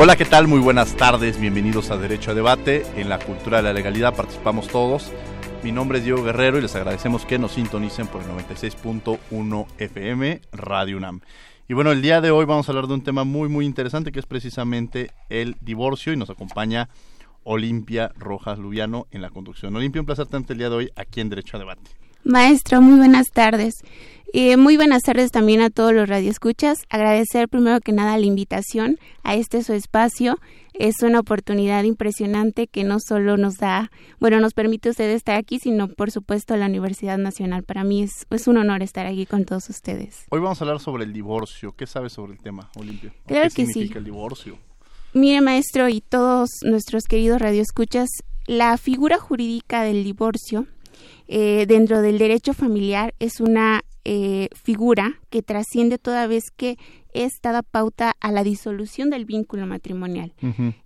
Hola, ¿qué tal? Muy buenas tardes, bienvenidos a Derecho a Debate. En la cultura de la legalidad participamos todos. Mi nombre es Diego Guerrero y les agradecemos que nos sintonicen por el 96.1 FM Radio UNAM. Y bueno, el día de hoy vamos a hablar de un tema muy muy interesante que es precisamente el divorcio y nos acompaña Olimpia Rojas Lubiano en la conducción. Olimpia, un placer tenerte el día de hoy aquí en Derecho a Debate. Maestro, muy buenas tardes. Eh, muy buenas tardes también a todos los radioescuchas. Agradecer primero que nada la invitación a este su espacio. Es una oportunidad impresionante que no solo nos da, bueno, nos permite usted estar aquí, sino por supuesto la Universidad Nacional. Para mí es, es un honor estar aquí con todos ustedes. Hoy vamos a hablar sobre el divorcio. ¿Qué sabes sobre el tema, Olimpia? Claro ¿Qué que significa sí. el divorcio? Mire, maestro, y todos nuestros queridos radioescuchas, la figura jurídica del divorcio eh, dentro del derecho familiar es una eh, figura que trasciende toda vez que esta da pauta a la disolución del vínculo matrimonial.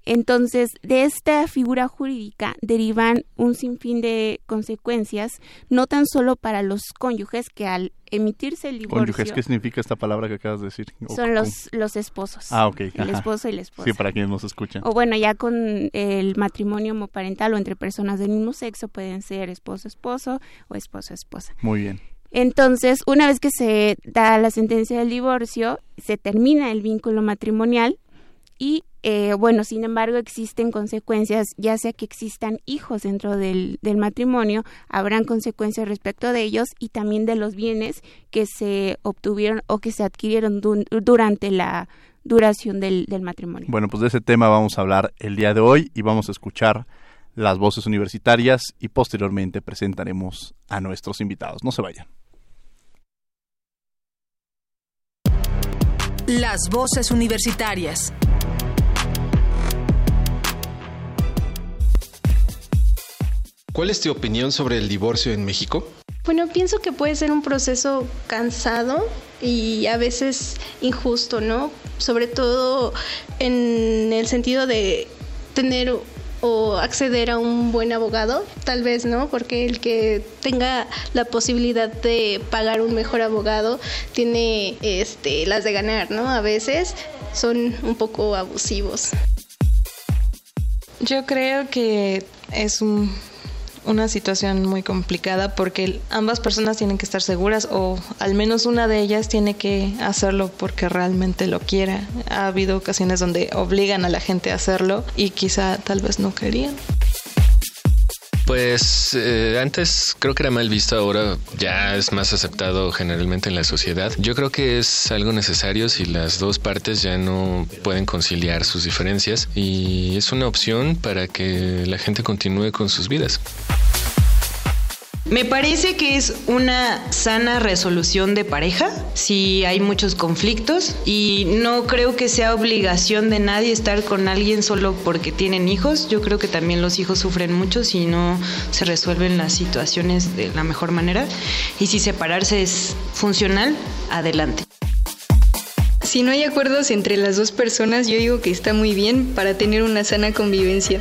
Entonces, de esta figura jurídica derivan un sinfín de consecuencias, no tan solo para los cónyuges que al emitirse el divorcio Cónyuges, ¿qué significa esta palabra que acabas de decir? O- son los, los esposos. Ah, ok. El ajá. esposo y la esposa. Sí, para quienes nos escuchan. O bueno, ya con el matrimonio homoparental o entre personas del mismo sexo pueden ser esposo-esposo o esposo-esposa. Muy bien. Entonces, una vez que se da la sentencia del divorcio, se termina el vínculo matrimonial y, eh, bueno, sin embargo, existen consecuencias, ya sea que existan hijos dentro del, matrimonio, habrán consecuencias respecto de ellos y también de los bienes que se obtuvieron o que se adquirieron du- durante la duración del, del matrimonio. Bueno, pues de ese tema vamos a hablar el día de hoy y vamos a escuchar las voces universitarias y posteriormente presentaremos a nuestros invitados. No se vayan. Las voces universitarias. ¿Cuál es tu opinión sobre el divorcio en México? Bueno, pienso que puede ser un proceso cansado y a veces injusto, ¿no? Sobre todo en el sentido de tener o acceder a un buen abogado, tal vez, ¿no? Porque el que tenga la posibilidad de pagar un mejor abogado tiene este las de ganar, ¿no? A veces son un poco abusivos. Yo creo que es un- una situación muy complicada porque ambas personas tienen que estar seguras o al menos una de ellas tiene que hacerlo porque realmente lo quiera. Ha habido ocasiones donde obligan a la gente a hacerlo y quizá tal vez no querían. Pues eh, antes creo que era mal visto, ahora ya es más aceptado generalmente en la sociedad. Yo creo que es algo necesario si las dos partes ya no pueden conciliar sus diferencias y es una opción para que la gente continúe con sus vidas. Me parece que es una sana resolución de pareja si hay muchos conflictos y no creo que sea obligación de nadie estar con alguien solo porque tienen hijos. Yo creo que también los hijos sufren mucho si no se resuelven las situaciones de la mejor manera y si separarse es funcional, adelante. Si no hay acuerdos entre las dos personas, yo digo que está muy bien para tener una sana convivencia.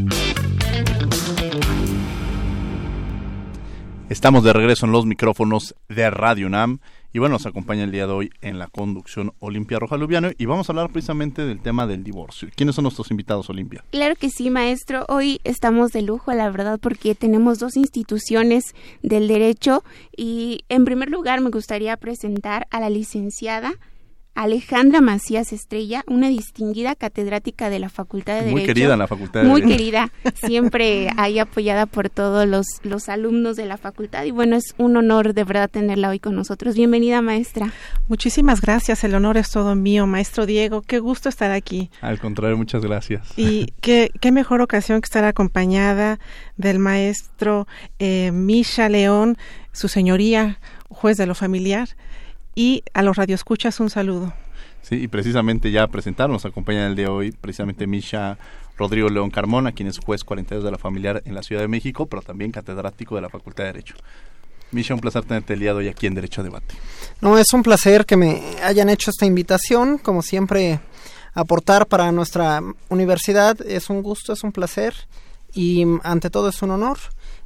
Estamos de regreso en los micrófonos de Radio UNAM y bueno, nos acompaña el día de hoy en la conducción Olimpia Roja Lubiano y vamos a hablar precisamente del tema del divorcio. ¿Quiénes son nuestros invitados, Olimpia? Claro que sí, maestro. Hoy estamos de lujo, la verdad, porque tenemos dos instituciones del derecho y en primer lugar me gustaría presentar a la licenciada Alejandra Macías Estrella, una distinguida catedrática de la Facultad de Derecho. Muy querida en la Facultad de Muy Derecho. querida, siempre ahí apoyada por todos los, los alumnos de la facultad y bueno, es un honor de verdad tenerla hoy con nosotros. Bienvenida, maestra. Muchísimas gracias, el honor es todo mío, maestro Diego, qué gusto estar aquí. Al contrario, muchas gracias. Y qué, qué mejor ocasión que estar acompañada del maestro eh, Misha León, su señoría, juez de lo familiar y a los radioescuchas un saludo. Sí, y precisamente ya presentaron, nos acompaña el día de hoy precisamente Misha Rodrigo León Carmona, quien es juez 42 de la familiar en la Ciudad de México, pero también catedrático de la Facultad de Derecho. Misha, un placer tenerte el día de hoy aquí en Derecho a Debate. No, es un placer que me hayan hecho esta invitación, como siempre aportar para nuestra universidad es un gusto, es un placer y ante todo es un honor.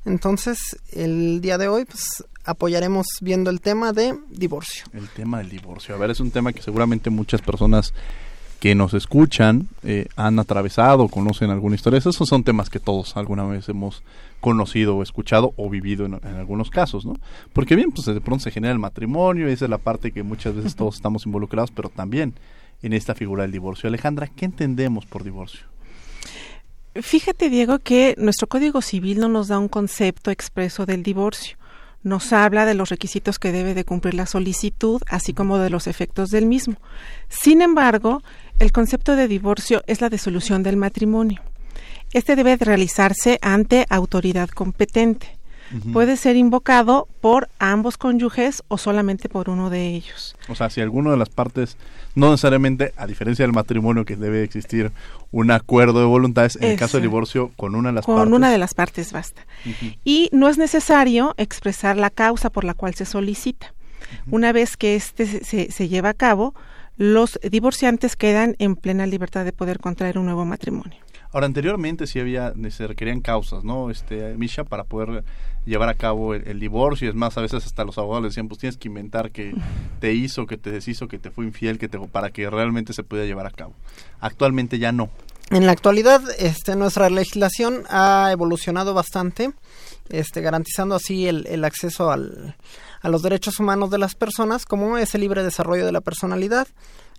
Entonces, el día de hoy pues apoyaremos viendo el tema de divorcio. El tema del divorcio. A ver, es un tema que seguramente muchas personas que nos escuchan eh, han atravesado, conocen alguna historia. Esos son temas que todos alguna vez hemos conocido o escuchado o vivido en, en, algunos casos, ¿no? Porque bien, pues de pronto se genera el matrimonio, y esa es la parte que muchas veces todos estamos involucrados, pero también en esta figura del divorcio. Alejandra, ¿qué entendemos por divorcio? Fíjate, Diego, que nuestro Código Civil no nos da un concepto expreso del divorcio. Nos habla de los requisitos que debe de cumplir la solicitud, así como de los efectos del mismo. Sin embargo, el concepto de divorcio es la disolución del matrimonio. Este debe de realizarse ante autoridad competente. Uh -huh. Puede ser invocado por ambos cónyuges o solamente por uno de ellos. O sea, si alguno de las partes, no necesariamente, a diferencia del matrimonio que debe existir un acuerdo de voluntades, en el caso del divorcio, con una de las con partes. Con una de las partes basta. Uh -huh. Y no es necesario expresar la causa por la cual se solicita. Uh -huh. Una vez que este se, se, se lleva a cabo, los divorciantes quedan en plena libertad de poder contraer un nuevo matrimonio. Ahora, anteriormente sí había, se requerían causas, ¿no, este, Misha, para poder llevar a cabo el, el, divorcio? Es más, a veces hasta los abogados decían, pues tienes que inventar que te hizo, que te deshizo, que te fue infiel, que te, para que realmente se pueda llevar a cabo. Actualmente ya no. En la actualidad, este, nuestra legislación ha evolucionado bastante, este, garantizando así el, el acceso al, a los derechos humanos de las personas, como es el libre desarrollo de la personalidad.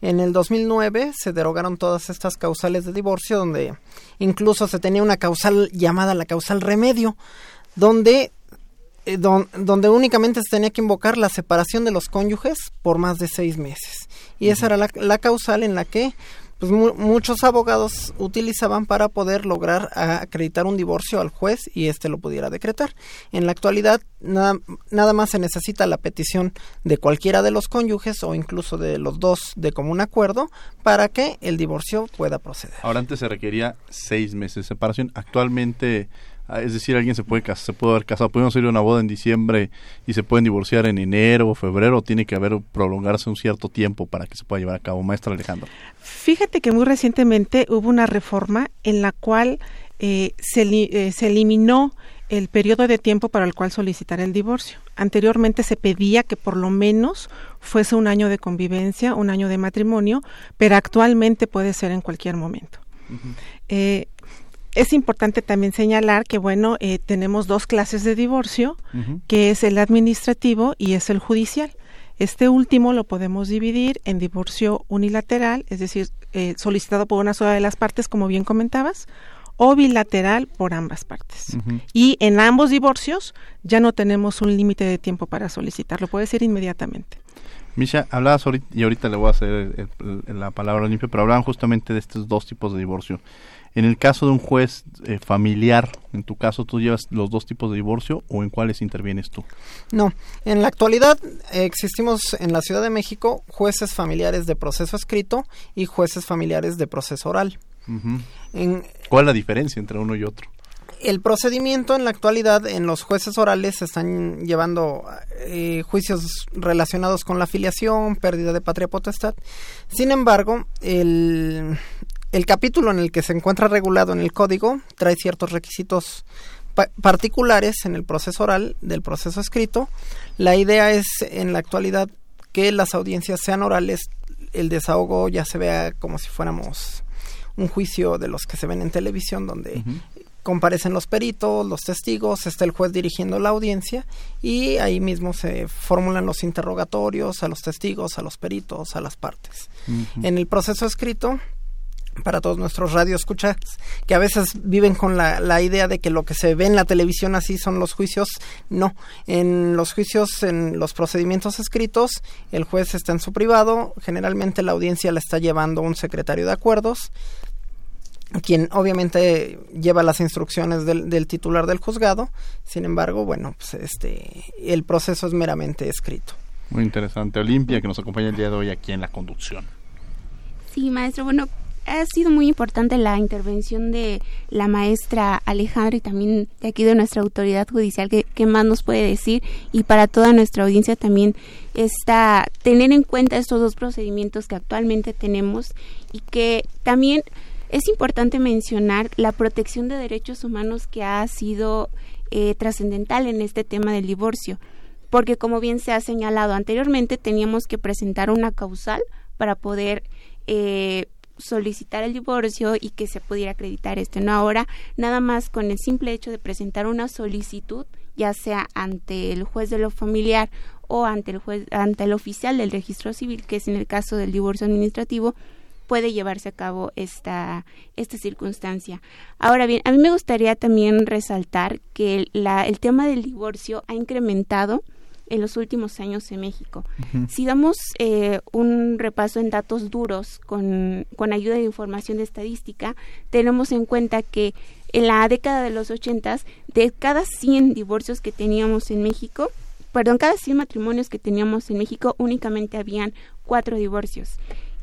En el 2009 se derogaron todas estas causales de divorcio, donde incluso se tenía una causal llamada la causal remedio, donde, eh, don, donde únicamente se tenía que invocar la separación de los cónyuges por más de seis meses. Y esa era la, la causal en la que pues mu muchos abogados utilizaban para poder lograr acreditar un divorcio al juez y éste lo pudiera decretar. En la actualidad nada, nada más se necesita la petición de cualquiera de los cónyuges o incluso de los dos de común acuerdo para que el divorcio pueda proceder. Ahora antes se requería seis meses de separación. Actualmente es decir, alguien se puede casar, se puede haber casado, podemos ir a una boda en diciembre y se pueden divorciar en enero o febrero, o tiene que haber prolongarse un cierto tiempo para que se pueda llevar a cabo, maestra Alejandro. Fíjate que muy recientemente hubo una reforma en la cual eh, se, eh, se eliminó el periodo de tiempo para el cual solicitar el divorcio. Anteriormente se pedía que por lo menos fuese un año de convivencia, un año de matrimonio, pero actualmente puede ser en cualquier momento. Uh -huh. eh, es importante también señalar que, bueno, eh, tenemos dos clases de divorcio, uh -huh. que es el administrativo y es el judicial. Este último lo podemos dividir en divorcio unilateral, es decir, eh, solicitado por una sola de las partes, como bien comentabas, o bilateral por ambas partes. Uh -huh. Y en ambos divorcios ya no tenemos un límite de tiempo para solicitarlo, puede ser inmediatamente. Misha, hablabas ahorita, y ahorita le voy a hacer el, el, la palabra limpia, pero hablaban justamente de estos dos tipos de divorcio. En el caso de un juez eh, familiar, en tu caso, ¿tú llevas los dos tipos de divorcio o en cuáles intervienes tú? No, en la actualidad eh, existimos en la Ciudad de México jueces familiares de proceso escrito y jueces familiares de proceso oral. Uh -huh. en, ¿Cuál es la diferencia entre uno y otro? el procedimiento en la actualidad en los jueces orales se están llevando eh, juicios relacionados con la filiación, pérdida de patria potestad. Sin embargo, el, el capítulo en el que se encuentra regulado en el código trae ciertos requisitos particulares en el proceso oral del proceso escrito. La idea es en la actualidad que las audiencias sean orales, el desahogo ya se vea como si fuéramos un juicio de los que se ven en televisión, donde comparecen los peritos, los testigos, está el juez dirigiendo la audiencia y ahí mismo se formulan los interrogatorios a los testigos, a los peritos, a las partes. En el proceso escrito, para todos nuestros radioescuchas que a veces viven con la, la, idea de que lo que se ve en la televisión así son los juicios. No, en los juicios, en los procedimientos escritos, el juez está en su privado, generalmente la audiencia la está llevando un secretario de acuerdos, quien obviamente lleva las instrucciones del, titular del juzgado, sin embargo, bueno, pues este, el proceso es meramente escrito. Muy interesante. Olimpia, que nos acompaña el día de hoy aquí en la conducción. Sí, maestro, bueno, ha sido muy importante la intervención de la maestra Alejandra y también de aquí de nuestra autoridad judicial, que, que más nos puede decir, y para toda nuestra audiencia también está tener en cuenta estos dos procedimientos que actualmente tenemos y que también es importante mencionar la protección de derechos humanos que ha sido eh, trascendental en este tema del divorcio, porque como bien se ha señalado anteriormente, teníamos que presentar una causal para poder eh, solicitar el divorcio y que se pudiera acreditar esto. No ahora, nada más con el simple hecho de presentar una solicitud, ya sea ante el juez de lo familiar o ante el juez, ante el oficial del registro civil, que es en el caso del divorcio administrativo, puede llevarse a cabo esta, esta circunstancia. Ahora bien, a mí me gustaría también resaltar que la, el tema del divorcio ha incrementado en los últimos años en México. Si damos eh, un repaso en datos duros con, con ayuda de información de estadística, tenemos en cuenta que en la década de los ochentas, de cada 100 divorcios que teníamos en México, perdón, cada 100 matrimonios que teníamos en México, únicamente habían cuatro divorcios.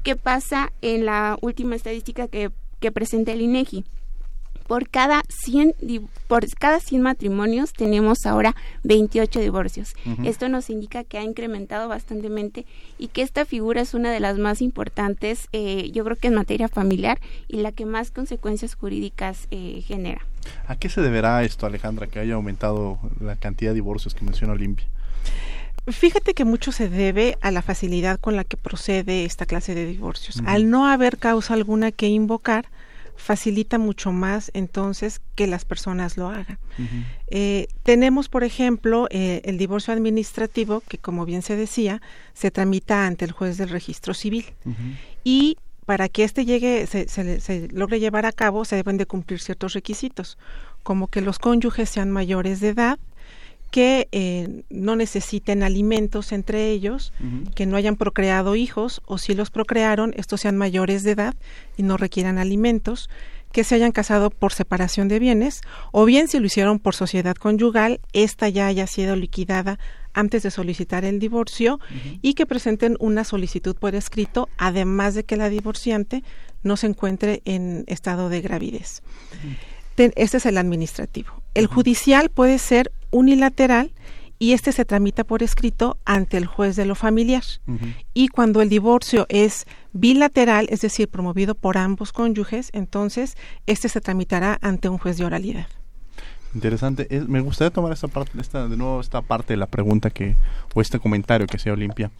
¿Qué pasa en la última estadística que, que presenta el INEGI? Por cada 100 por cada 100 matrimonios tenemos ahora 28 divorcios. Esto nos indica que ha incrementado bastantemente y que esta figura es una de las más importantes, eh, yo creo que en materia familiar y la que más consecuencias jurídicas eh, genera. ¿A qué se deberá esto, Alejandra, que haya aumentado la cantidad de divorcios que menciona Olimpia? Fíjate que mucho se debe a la facilidad con la que procede esta clase de divorcios. Al no haber causa alguna que invocar, facilita mucho más entonces que las personas lo hagan. Eh, tenemos, por ejemplo, eh, el divorcio administrativo, que como bien se decía, se tramita ante el juez del registro civil. Y para que éste llegue, se, se, logre llevar a cabo, se deben de cumplir ciertos requisitos, como que los cónyuges sean mayores de edad, que eh, no necesiten alimentos entre ellos, que no hayan procreado hijos o si los procrearon, estos sean mayores de edad y no requieran alimentos, que se hayan casado por separación de bienes o bien si lo hicieron por sociedad conyugal, esta ya haya sido liquidada antes de solicitar el divorcio y que presenten una solicitud por escrito, además de que la divorciante no se encuentre en estado de gravidez. Este es el administrativo. El judicial puede ser unilateral y este se tramita por escrito ante el juez de lo familiar. Y cuando el divorcio es bilateral, es decir, promovido por ambos cónyuges, entonces este se tramitará ante un juez de oralidad. Interesante. me gustaría tomar esta parte, esta, de nuevo esta parte de la pregunta que o este comentario que sea Olimpia.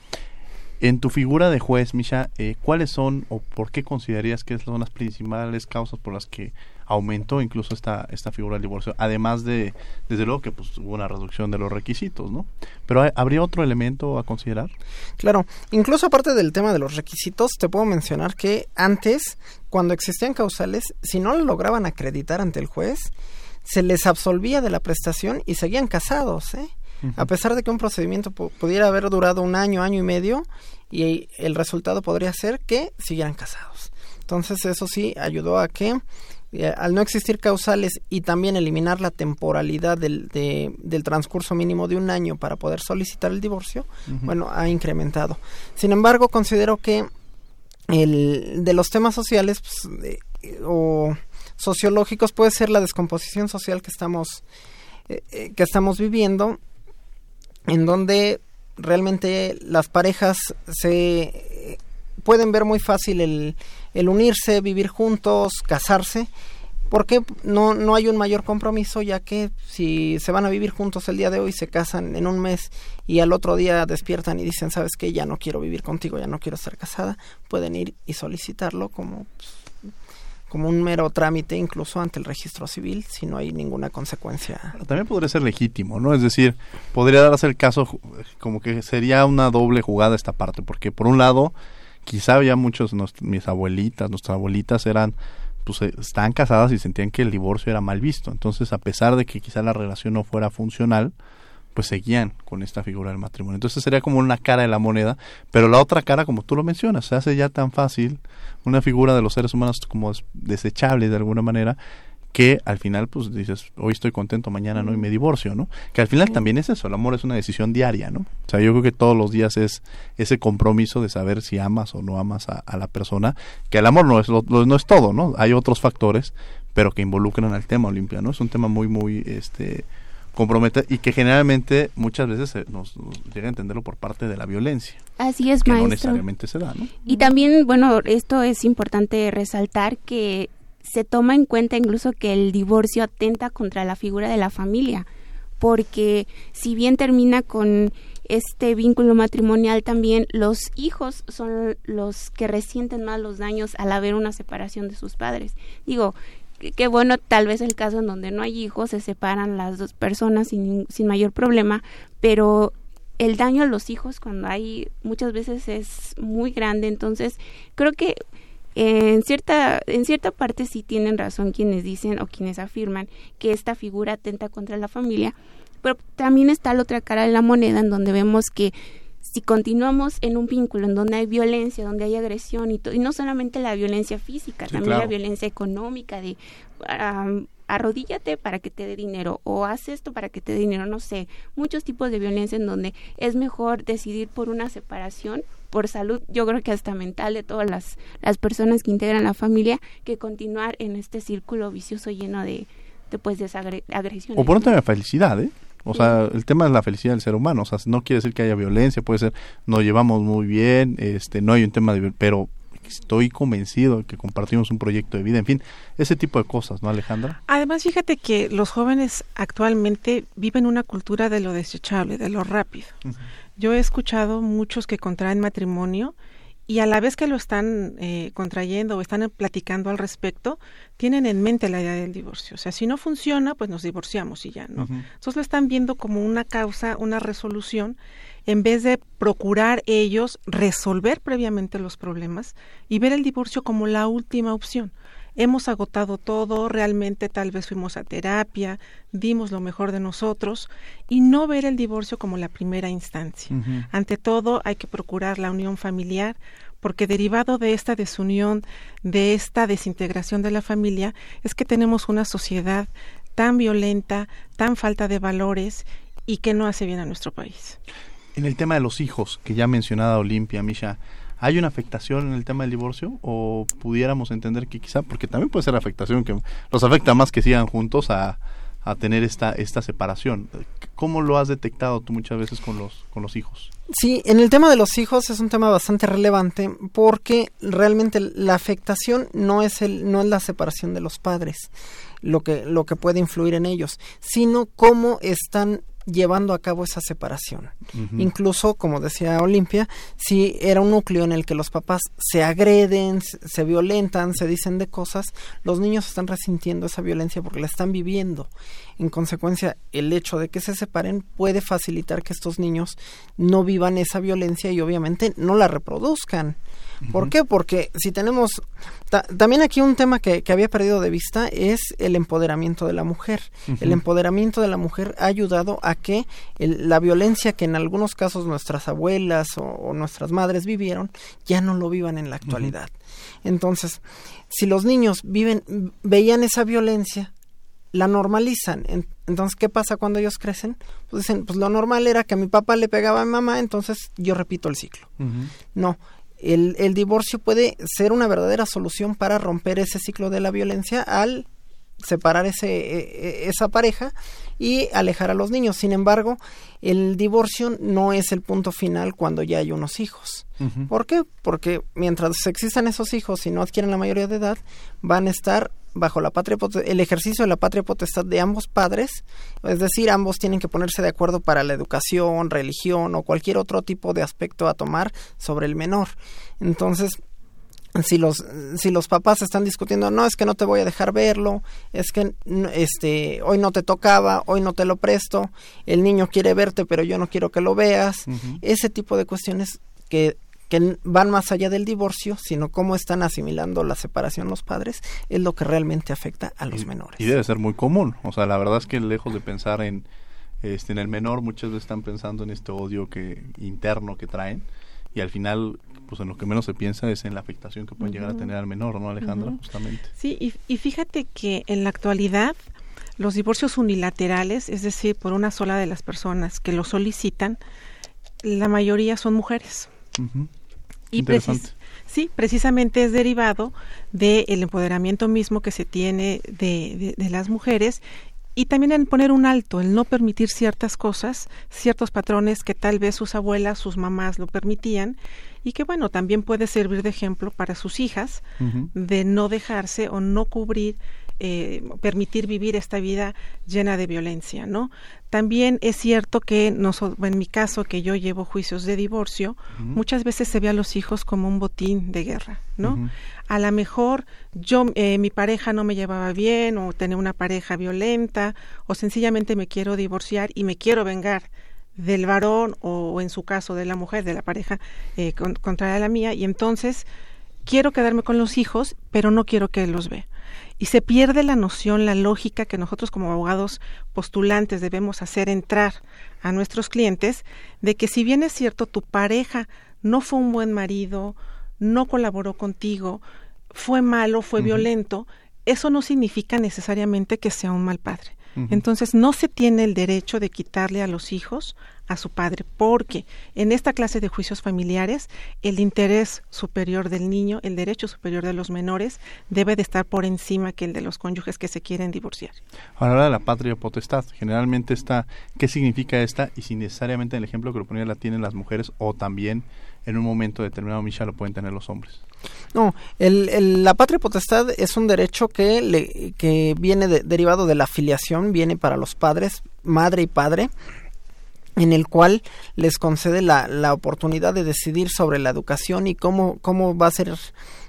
En tu figura de juez, Misha, eh, ¿cuáles son o por qué considerarías que son las principales causas por las que aumentó incluso esta, esta figura del divorcio, además de, desde luego que pues, hubo una reducción de los requisitos, ¿no? Pero ¿habría otro elemento a considerar? Claro, incluso aparte del tema de los requisitos, te puedo mencionar que antes, cuando existían causales, si no lo lograban acreditar ante el juez, se les absolvía de la prestación y seguían casados, ¿eh? A pesar de que un procedimiento pudiera haber durado un año, año y medio, y el resultado podría ser que siguieran casados. Entonces eso sí ayudó a que al no existir causales y también eliminar la temporalidad del, del transcurso mínimo de un año para poder solicitar el divorcio, bueno, ha incrementado. Sin embargo, considero que el, de los temas sociales pues, o sociológicos puede ser la descomposición social que estamos, eh, eh, que estamos viviendo, en donde realmente las parejas se pueden ver muy fácil el, el unirse, vivir juntos, casarse, porque no, no hay un mayor compromiso, ya que si se van a vivir juntos el día de hoy, se casan en un mes y al otro día despiertan y dicen, sabes que ya no quiero vivir contigo, ya no quiero estar casada, pueden ir y solicitarlo como... Como un mero trámite incluso ante el registro civil si no hay ninguna consecuencia. También podría ser legítimo, ¿no? Es decir, podría darse el caso como que sería una doble jugada esta parte, porque por un lado, quizá ya muchos, mis abuelitas, nuestras abuelitas eran pues eh, estaban casadas y sentían que el divorcio era mal visto. Entonces, a pesar de que quizá la relación no fuera funcional, pues seguían con esta figura del matrimonio. Entonces sería como una cara de la moneda, pero la otra cara, como tú lo mencionas, se hace ya tan fácil una figura de los seres humanos como desechable de alguna manera que al final pues dices hoy estoy contento mañana no y me divorcio no que al final también es eso el amor es una decisión diaria no o sea yo creo que todos los días es ese compromiso de saber si amas o no amas a, la persona que el amor no es no es todo no hay otros factores pero que involucran al tema Olimpia no es un tema muy muy este y que generalmente muchas veces nos, llega a entenderlo por parte de la violencia. Así es, que maestro. no necesariamente se da, ¿no? Y también, bueno, esto es importante resaltar que se toma en cuenta incluso que el divorcio atenta contra la figura de la familia, porque si bien termina con este vínculo matrimonial también los hijos son los que resienten más los daños al haber una separación de sus padres. Digo, que bueno, tal vez el caso en donde no hay hijos, se separan las dos personas sin, sin mayor problema, pero el daño a los hijos cuando hay muchas veces es muy grande, entonces creo que en cierta en cierta parte sí tienen razón quienes dicen o quienes afirman que esta figura atenta contra la familia, pero también está la otra cara de la moneda en donde vemos que si continuamos en un vínculo en donde hay violencia, donde hay agresión y, y no solamente la violencia física, también la violencia económica de arrodíllate para que te dé dinero o haz esto para que te dé dinero, no sé, muchos tipos de violencia en donde es mejor decidir por una separación por salud, yo creo que hasta mental de todas las, las personas que integran la familia, que continuar en este círculo vicioso lleno de, de pues, de agresiones. O por un tema de felicidad, ¿eh? O sea, el tema es la felicidad del ser humano. O sea, no quiere decir que haya violencia, puede ser, nos llevamos muy bien, este, no hay un tema de... Pero estoy convencido de que compartimos un proyecto de vida, en fin, ese tipo de cosas, ¿no, Alejandra? Además, fíjate que los jóvenes actualmente viven una cultura de lo desechable, de lo rápido. Yo he escuchado muchos que contraen matrimonio y a la vez que lo están eh, contrayendo o están platicando al respecto, tienen en mente la idea del divorcio. O sea, si no funciona, pues nos divorciamos y ya, ¿no? Entonces lo están viendo como una causa, una resolución, en vez de procurar ellos resolver previamente los problemas y ver el divorcio como la última opción hemos agotado todo, realmente tal vez fuimos a terapia, dimos lo mejor de nosotros y no ver el divorcio como la primera instancia. Ante todo hay que procurar la unión familiar porque derivado de esta desunión, de esta desintegración de la familia, es que tenemos una sociedad tan violenta, tan falta de valores y que no hace bien a nuestro país. En el tema de los hijos, que ya mencionaba Olimpia, Misha, ¿Hay una afectación en el tema del divorcio? ¿O pudiéramos entender que quizá, porque también puede ser afectación que los afecta más que sigan juntos a, a tener esta, esta separación? ¿Cómo lo has detectado tú muchas veces con los, con los hijos? Sí, en el tema de los hijos es un tema bastante relevante porque realmente la afectación no es el no es la separación de los padres lo que lo que puede influir en ellos, sino cómo están llevando a cabo esa separación. Incluso, como decía Olimpia, si era un núcleo en el que los papás se agreden, se violentan, se dicen de cosas, los niños están resintiendo esa violencia porque la están viviendo. En consecuencia, el hecho de que se separen puede facilitar que estos niños no vivan esa violencia y obviamente no la reproduzcan. ¿Por qué? Porque si tenemos... también aquí un tema que, había perdido de vista es el empoderamiento de la mujer. El empoderamiento de la mujer ha ayudado a que la violencia que en algunos casos nuestras abuelas o, nuestras madres vivieron ya no lo vivan en la actualidad. Entonces, si los niños viven, veían esa violencia, la normalizan. Entonces, ¿qué pasa cuando ellos crecen? Pues dicen, pues lo normal era que a mi papá le pegaba a mi mamá, entonces yo repito el ciclo. No, el, el, divorcio puede ser una verdadera solución para romper ese ciclo de la violencia al separar ese, e, e, esa pareja y alejar a los niños. Sin embargo, el divorcio no es el punto final cuando ya hay unos hijos. ¿Por qué? Porque mientras existan esos hijos y no adquieren la mayoría de edad, van a estar bajo la patria el ejercicio de la patria potestad de ambos padres, es decir, ambos tienen que ponerse de acuerdo para la educación, religión o cualquier otro tipo de aspecto a tomar sobre el menor. Entonces, si los si los papás están discutiendo no es que no te voy a dejar verlo es que este hoy no te tocaba hoy no te lo presto el niño quiere verte pero yo no quiero que lo veas ese tipo de cuestiones que que van más allá del divorcio, sino cómo están asimilando la separación los padres, es lo que realmente afecta a los menores. Y debe ser muy común, o sea, la verdad es que lejos de pensar en este en el menor, muchas veces están pensando en este odio que interno que traen y al final pues en lo que menos se piensa es en la afectación que pueden llegar a tener al menor, ¿no, Alejandra? Justamente. Sí, y, y fíjate que en la actualidad los divorcios unilaterales, es decir, por una sola de las personas que lo solicitan, la mayoría son mujeres. Y sí, precisamente es derivado del empoderamiento mismo que se tiene de, de, las mujeres y también en poner un alto, el no permitir ciertas cosas, ciertos patrones que tal vez sus abuelas, sus mamás lo permitían y que bueno, también puede servir de ejemplo para sus hijas de no dejarse o no cubrir eh, permitir vivir esta vida llena de violencia, ¿no? También es cierto que en mi caso que yo llevo juicios de divorcio, muchas veces se ve a los hijos como un botín de guerra, ¿no? A lo mejor yo eh, mi pareja no me llevaba bien o tenía una pareja violenta o sencillamente me quiero divorciar y me quiero vengar del varón o, en su caso de la mujer, de la pareja eh, contra la mía, y entonces quiero quedarme con los hijos, pero no quiero que él los vea. Y se pierde la noción, la lógica que nosotros como abogados postulantes debemos hacer entrar a nuestros clientes de que si bien es cierto tu pareja no fue un buen marido, no colaboró contigo, fue malo, fue violento, eso no significa necesariamente que sea un mal padre. Entonces no se tiene el derecho de quitarle a los hijos a su padre, porque en esta clase de juicios familiares el interés superior del niño, el derecho superior de los menores, debe de estar por encima que el de los cónyuges que se quieren divorciar. Ahora de la patria potestad, generalmente está, ¿qué significa esta? Y si necesariamente en el ejemplo que lo ponía la tienen las mujeres o también en un momento determinado, Misha, lo pueden tener los hombres. No, el, la patria potestad es un derecho que, le, que viene derivado de la filiación, viene para los padres, madre y padre, en el cual les concede la, la oportunidad de decidir sobre la educación y cómo, cómo va a ser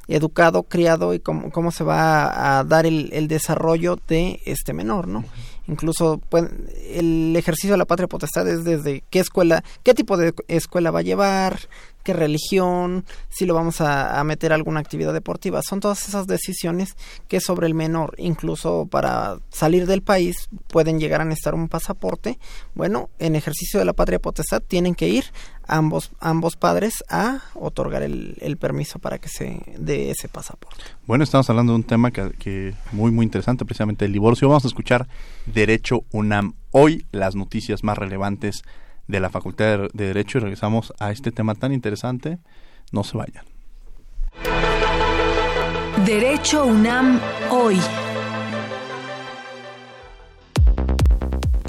educado, criado y cómo, cómo se va a, dar el, el, desarrollo de este menor, ¿no? Incluso pues, el ejercicio de la patria potestad es desde qué escuela, qué tipo de escuela va a llevar, qué religión, si lo vamos a, meter a alguna actividad deportiva. Son todas esas decisiones que sobre el menor, incluso para salir del país, pueden llegar a necesitar un pasaporte. Bueno, en ejercicio de la patria potestad tienen que ir ambos, ambos padres a otorgar el, permiso para que se dé ese pasaporte. Bueno, estamos hablando de un tema que muy, muy interesante, precisamente el divorcio. Vamos a escuchar Derecho UNAM. Hoy las noticias más relevantes de la Facultad de Derecho y regresamos a este tema tan interesante. No se vayan. Derecho UNAM hoy.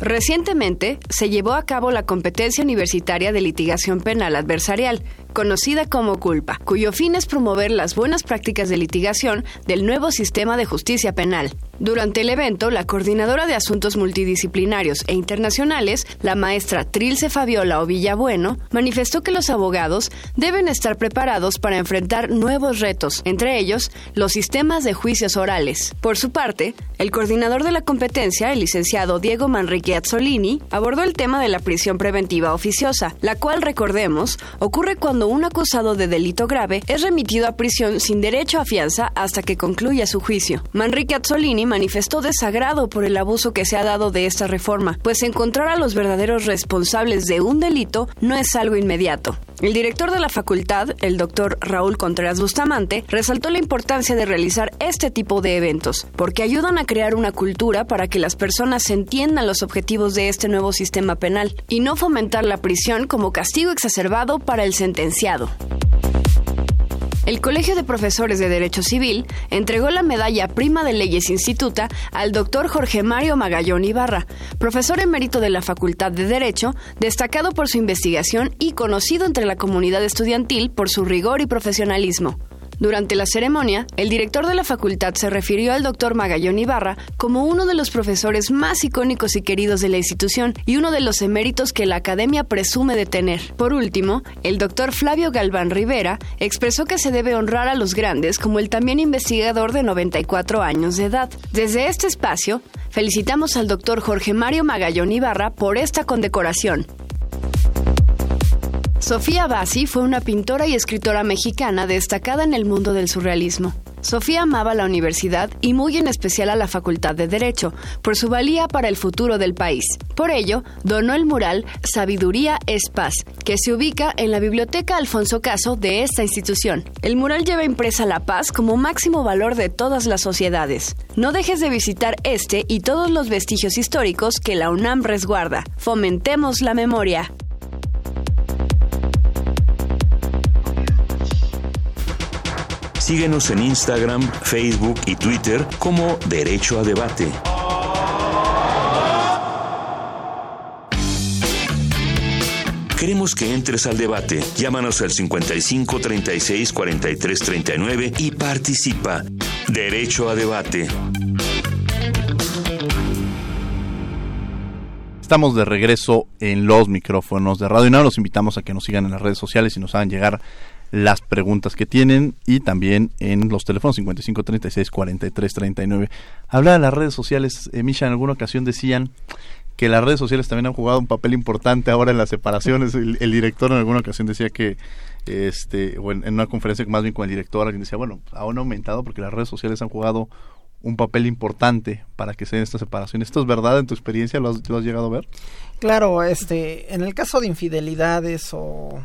Recientemente se llevó a cabo la competencia universitaria de litigación penal adversarial, conocida como CULPA, cuyo fin es promover las buenas prácticas de litigación del nuevo sistema de justicia penal. Durante el evento, la coordinadora de asuntos multidisciplinarios e internacionales, la maestra Trilce Fabiola Ovillabueno, manifestó que los abogados deben estar preparados para enfrentar nuevos retos, entre ellos los sistemas de juicios orales. Por su parte, el coordinador de la competencia, el licenciado Diego Manrique Azzolini, abordó el tema de la prisión preventiva oficiosa, la cual, recordemos, ocurre cuando un acusado de delito grave es remitido a prisión sin derecho a fianza hasta que concluya su juicio. Manrique Azzolini manifestó desagrado por el abuso que se ha dado de esta reforma, pues encontrar a los verdaderos responsables de un delito no es algo inmediato. El director de la facultad, el doctor Raúl Contreras Bustamante, resaltó la importancia de realizar este tipo de eventos, porque ayudan a crear una cultura para que las personas entiendan los objetivos de este nuevo sistema penal y no fomentar la prisión como castigo exacerbado para el sentenciado. El Colegio de Profesores de Derecho Civil entregó la medalla Prima de Leyes Instituta al doctor Jorge Mario Magallón Ibarra, profesor emérito de la Facultad de Derecho, destacado por su investigación y conocido entre la comunidad estudiantil por su rigor y profesionalismo. Durante la ceremonia, el director de la facultad se refirió al doctor Magallón Ibarra como uno de los profesores más icónicos y queridos de la institución y uno de los eméritos que la academia presume de tener. Por último, el doctor Flavio Galván Rivera expresó que se debe honrar a los grandes como el también investigador de 94 años de edad. Desde este espacio, felicitamos al doctor Jorge Mario Magallón Ibarra por esta condecoración. Sofía Bassi fue una pintora y escritora mexicana destacada en el mundo del surrealismo. Sofía amaba la universidad y muy en especial a la Facultad de Derecho, por su valía para el futuro del país. Por ello, donó el mural Sabiduría es Paz, que se ubica en la Biblioteca Alfonso Caso de esta institución. El mural lleva impresa la paz como máximo valor de todas las sociedades. No dejes de visitar este y todos los vestigios históricos que la UNAM resguarda. Fomentemos la memoria. Síguenos en Instagram, Facebook y Twitter como Derecho a Debate. Queremos que entres al debate. Llámanos al 55 36 43 39 y participa. Derecho a debate. Estamos de regreso en los micrófonos de Radio Nada. Los invitamos a que nos sigan en las redes sociales y nos hagan llegar las preguntas que tienen y también en los teléfonos 55 36 43 39. Habla de las redes sociales, eh, Misha, en alguna ocasión decían que las redes sociales también han jugado un papel importante ahora en las separaciones. El, director en alguna ocasión decía que, este, o en, una conferencia más bien con el director, alguien decía, bueno, aún ha aumentado porque las redes sociales han jugado un papel importante para que se den estas separaciones. ¿Esto es verdad en tu experiencia? ¿Lo has, ¿Lo has, llegado a ver? Claro, este, en el caso de infidelidades o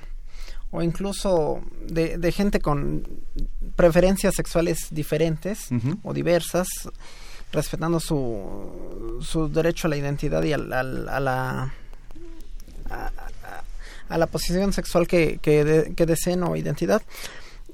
o incluso de, gente con preferencias sexuales diferentes o diversas, respetando su, su derecho a la identidad y a, a, la a, la posición sexual que, que, que deseen o identidad.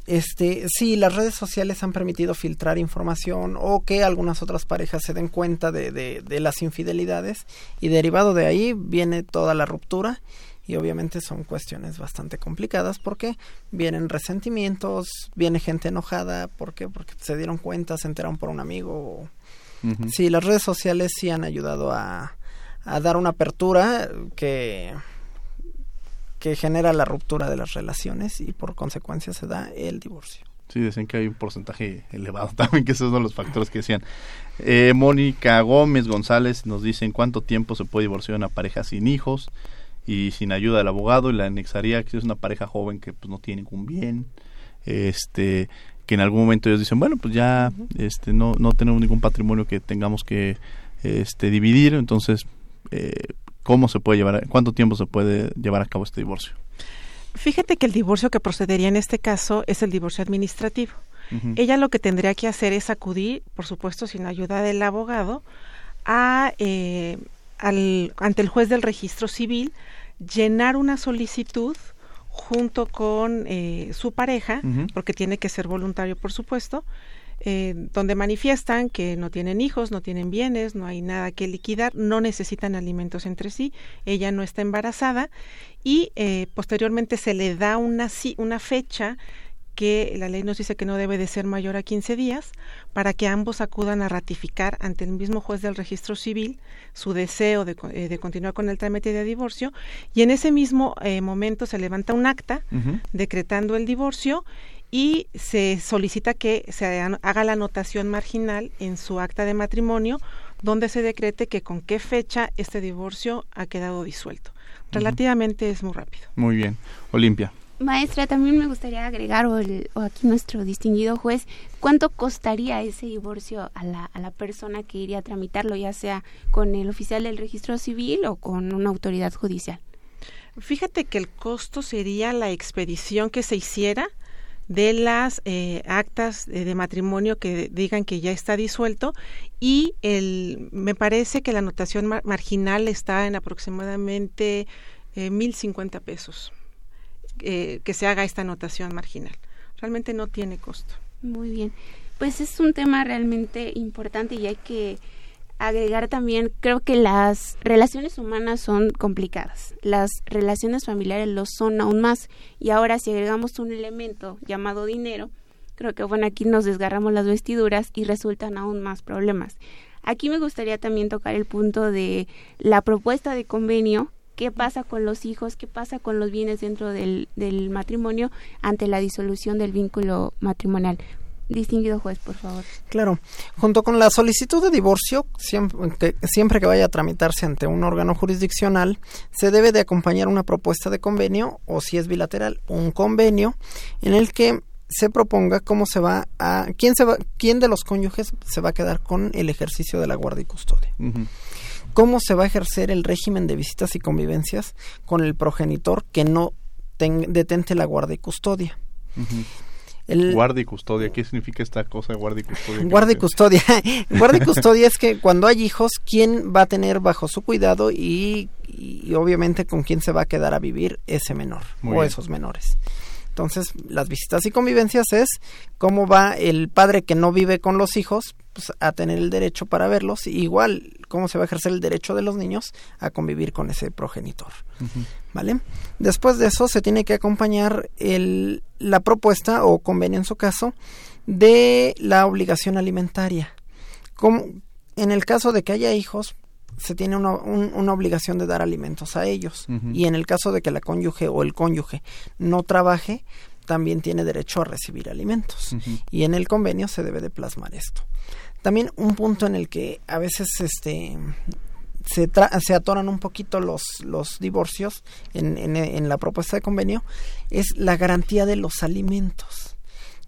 Este, sí, las redes sociales han permitido filtrar información o que algunas otras parejas se den cuenta de, de, de las infidelidades y derivado de ahí viene toda la ruptura y obviamente son cuestiones bastante complicadas porque vienen resentimientos, viene gente enojada, ¿por qué? Porque se dieron cuenta, se enteraron por un amigo. Sí, las redes sociales sí han ayudado a, a dar una apertura que que genera la ruptura de las relaciones y por consecuencia se da el divorcio. Sí, dicen que hay un porcentaje elevado también, que esos son los factores que decían. Eh, Mónica Gómez González nos dice en cuánto tiempo se puede divorciar una pareja sin hijos y sin ayuda del abogado y la anexaría que es una pareja joven que pues no tiene ningún bien este que en algún momento ellos dicen bueno pues ya este no no tenemos ningún patrimonio que tengamos que este dividir entonces eh, cómo se puede llevar cuánto tiempo se puede llevar a cabo este divorcio fíjate que el divorcio que procedería en este caso es el divorcio administrativo. Ella lo que tendría que hacer es acudir por supuesto sin ayuda del abogado a eh, al, ante el juez del registro civil llenar una solicitud junto con eh, su pareja, porque tiene que ser voluntario, por supuesto, eh, donde manifiestan que no tienen hijos, no tienen bienes, no hay nada que liquidar, no necesitan alimentos entre sí, ella no está embarazada y eh, posteriormente se le da una, una fecha que la ley nos dice que no debe de ser mayor a 15 días para que ambos acudan a ratificar ante el mismo juez del registro civil su deseo de, eh, continuar con el trámite de divorcio y en ese mismo eh, momento se levanta un acta decretando el divorcio y se solicita que se haga la anotación marginal en su acta de matrimonio donde se decrete que con qué fecha este divorcio ha quedado disuelto. Relativamente es muy rápido. Muy bien. Olimpia. Maestra, también me gustaría agregar, o, aquí nuestro distinguido juez, ¿cuánto costaría ese divorcio a la, a la persona que iría a tramitarlo, ya sea con el oficial del registro civil o con una autoridad judicial? Fíjate que el costo sería la expedición que se hiciera de las eh, actas de, matrimonio que digan que ya está disuelto y el me parece que la anotación marginal está en aproximadamente eh, mil cincuenta pesos eh, que se haga esta anotación marginal. Realmente no tiene costo. Muy bien. Pues es un tema realmente importante y hay que agregar también, creo que las relaciones humanas son complicadas, las relaciones familiares lo son aún más y ahora si agregamos un elemento llamado dinero, creo que bueno, aquí nos desgarramos las vestiduras y resultan aún más problemas. Aquí me gustaría también tocar el punto de la propuesta de convenio qué pasa con los hijos, qué pasa con los bienes dentro del, del, matrimonio ante la disolución del vínculo matrimonial. Distinguido juez, por favor. Claro. Junto con la solicitud de divorcio, siempre que, siempre que vaya a tramitarse ante un órgano jurisdiccional, se debe de acompañar una propuesta de convenio o si es bilateral, un convenio en el que se proponga cómo se va a quién se va quién de los cónyuges se va a quedar con el ejercicio de la guardia y custodia. Uh -huh. Cómo se va a ejercer el régimen de visitas y convivencias con el progenitor que no ten, detente la guardia y custodia. Uh -huh. El, guardia y custodia, ¿qué significa esta cosa de guardia y custodia? Guardia y custodia. guardia y custodia es que cuando hay hijos, ¿quién va a tener bajo su cuidado y, y obviamente con quién se va a quedar a vivir ese menor Muy o bien. esos menores? Entonces, las visitas y convivencias es cómo va el padre que no vive con los hijos pues, a tener el derecho para verlos, igual cómo se va a ejercer el derecho de los niños a convivir con ese progenitor. Uh -huh. ¿Vale? Después de eso se tiene que acompañar el, la propuesta o convenio en su caso de la obligación alimentaria. Como en el caso de que haya hijos, se tiene una, un, una, obligación de dar alimentos a ellos. Uh -huh. Y en el caso de que la cónyuge o el cónyuge no trabaje, también tiene derecho a recibir alimentos. Uh -huh. Y en el convenio se debe de plasmar esto. También un punto en el que a veces este se, se atoran un poquito los, los divorcios en, en, en la propuesta de convenio es la garantía de los alimentos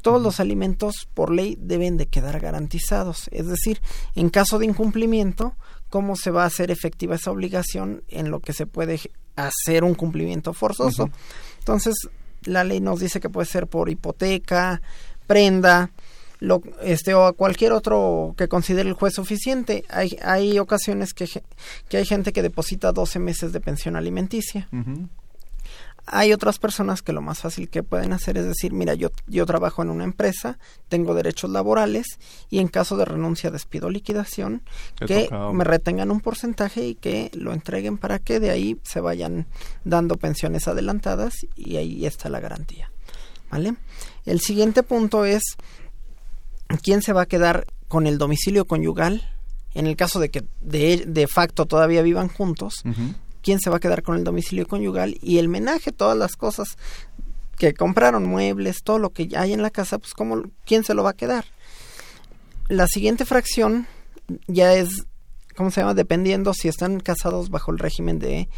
todos los alimentos por ley deben de quedar garantizados. Es decir, en caso de incumplimiento, cómo se va a hacer efectiva esa obligación en lo que se puede hacer un cumplimiento forzoso. Uh -huh. Entonces, la ley nos dice que puede ser por hipoteca, prenda, lo, este o cualquier otro que considere el juez suficiente. Hay, hay ocasiones que, que hay gente que deposita 12 meses de pensión alimenticia. Uh -huh. Hay otras personas que lo más fácil que pueden hacer es decir, mira, yo, yo trabajo en una empresa, tengo derechos laborales y en caso de renuncia, despido, liquidación, He que tocado. me retengan un porcentaje y que lo entreguen para que de ahí se vayan dando pensiones adelantadas y ahí está la garantía. ¿Vale? El siguiente punto es quién se va a quedar con el domicilio conyugal en el caso de que de, de facto todavía vivan juntos. Uh -huh quién se va a quedar con el domicilio conyugal y el menaje, todas las cosas que compraron, muebles, todo lo que hay en la casa, pues cómo, quién se lo va a quedar. La siguiente fracción ya es, ¿cómo se llama? Dependiendo si están casados bajo el régimen de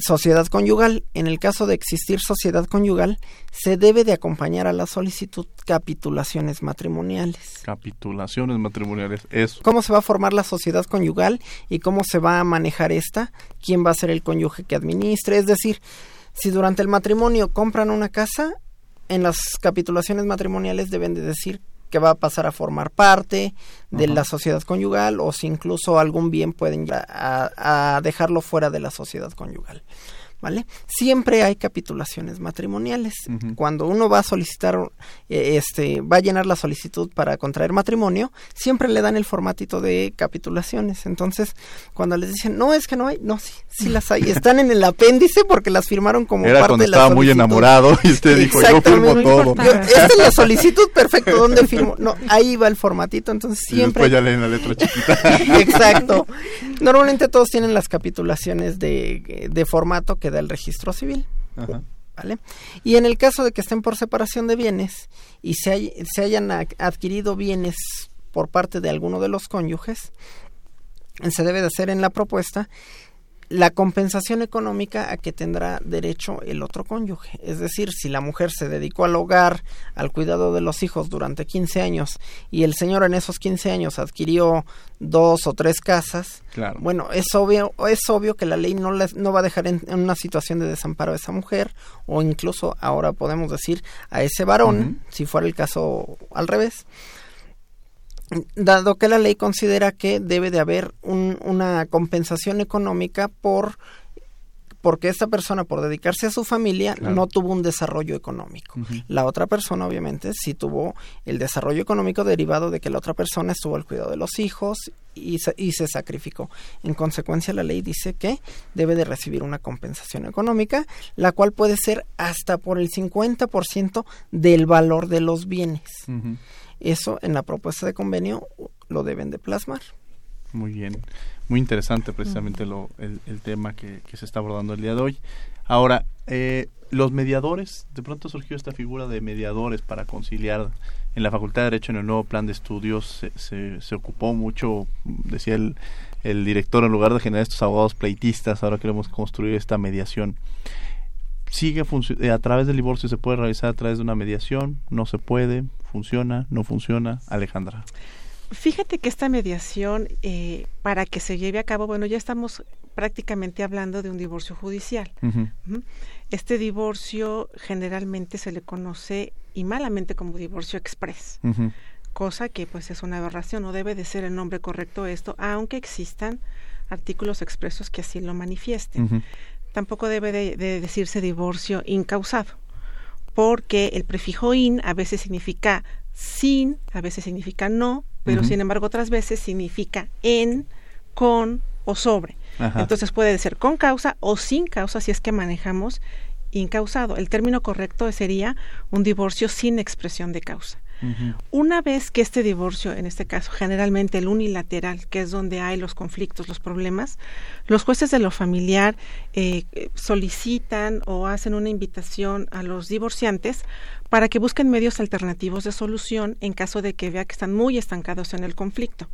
sociedad conyugal. En el caso de existir sociedad conyugal, se debe de acompañar a la solicitud capitulaciones matrimoniales. Capitulaciones matrimoniales, eso. ¿Cómo se va a formar la sociedad conyugal y cómo se va a manejar esta? ¿Quién va a ser el cónyuge que administre? Es decir, si durante el matrimonio compran una casa, en las capitulaciones matrimoniales deben de decir que va a pasar a formar parte de uh -huh. la sociedad conyugal o si incluso algún bien pueden a, a, dejarlo fuera de la sociedad conyugal. ¿Vale? Siempre hay capitulaciones matrimoniales. Uh -huh. Cuando uno va a solicitar, eh, este, va a llenar la solicitud para contraer matrimonio, siempre le dan el formatito de capitulaciones. Entonces, cuando les dicen, no, es que no hay, no, sí, sí las hay. Están en el apéndice porque las firmaron como Era parte cuando de la estaba muy enamorado y usted dijo, yo firmo todo. Esta es la solicitud, perfecto, ¿dónde firmo? No, ahí va el formatito, entonces siempre... Y después ya leen la letra chiquita. Exacto. Normalmente todos tienen las capitulaciones de, de formato que da el registro civil. Ajá. ¿Vale? Y en el caso de que estén por separación de bienes y se, hay, se hayan adquirido bienes por parte de alguno de los cónyuges, se debe de hacer en la propuesta la compensación económica a que tendrá derecho el otro cónyuge. Es decir, si la mujer se dedicó al hogar, al cuidado de los hijos durante 15 años y el señor en esos 15 años adquirió dos o tres casas, claro. bueno, es obvio, es obvio que la ley no, les, no va a dejar en, en, una situación de desamparo a esa mujer o incluso ahora podemos decir a ese varón, uh -huh. si fuera el caso al revés dado que la ley considera que debe de haber un, una compensación económica por porque esta persona por dedicarse a su familia no tuvo un desarrollo económico. La otra persona obviamente sí tuvo el desarrollo económico derivado de que la otra persona estuvo al cuidado de los hijos y se, y se sacrificó. En consecuencia la ley dice que debe de recibir una compensación económica, la cual puede ser hasta por el 50% del valor de los bienes. Eso en la propuesta de convenio lo deben de plasmar. Muy bien, muy interesante precisamente lo, el, tema que, se está abordando el día de hoy. Ahora, eh, los mediadores, de pronto surgió esta figura de mediadores para conciliar en la Facultad de Derecho en el nuevo plan de estudios se, se, ocupó mucho, decía el, el, director, en lugar de generar estos abogados pleitistas, ahora queremos construir esta mediación. ¿Sigue eh, a través del divorcio se puede realizar a través de una mediación? ¿No se puede? ¿Funciona? ¿No funciona? Alejandra. Fíjate que esta mediación, eh, para que se lleve a cabo, bueno, ya estamos prácticamente hablando de un divorcio judicial. Este divorcio generalmente se le conoce y malamente como divorcio express, cosa que pues es una aberración, no debe de ser el nombre correcto esto, aunque existan artículos expresos que así lo manifiesten. Tampoco debe de, decirse divorcio incausado, porque el prefijo in a veces significa sin, a veces significa no, pero sin embargo otras veces significa en, con o sobre. Entonces puede ser con causa o sin causa si es que manejamos incausado. El término correcto sería un divorcio sin expresión de causa. Una vez que este divorcio, en este caso generalmente el unilateral, que es donde hay los conflictos, los problemas, los jueces de lo familiar eh, solicitan o hacen una invitación a los divorciantes para que busquen medios alternativos de solución en caso de que vea que están muy estancados en el conflicto.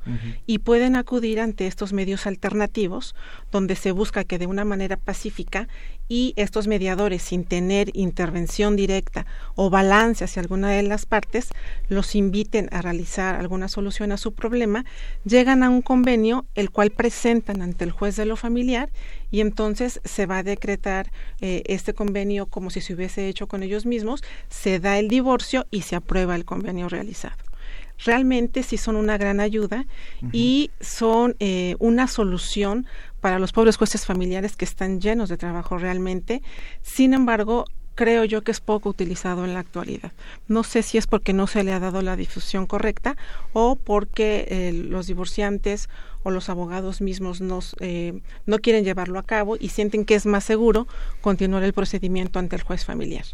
Y pueden acudir ante estos medios alternativos donde se busca que de una manera pacífica y estos mediadores sin tener intervención directa o balance hacia alguna de las partes los inviten a realizar alguna solución a su problema, llegan a un convenio el cual presentan ante el juez de lo familiar y entonces se va a decretar eh, este convenio como si se hubiese hecho con ellos mismos, se da el divorcio y se aprueba el convenio realizado realmente sí son una gran ayuda y son eh, una solución para los pobres jueces familiares que están llenos de trabajo realmente. Sin embargo, creo yo que es poco utilizado en la actualidad. No sé si es porque no se le ha dado la difusión correcta o porque eh, los divorciantes o los abogados mismos nos, eh, no quieren llevarlo a cabo y sienten que es más seguro continuar el procedimiento ante el juez familiar.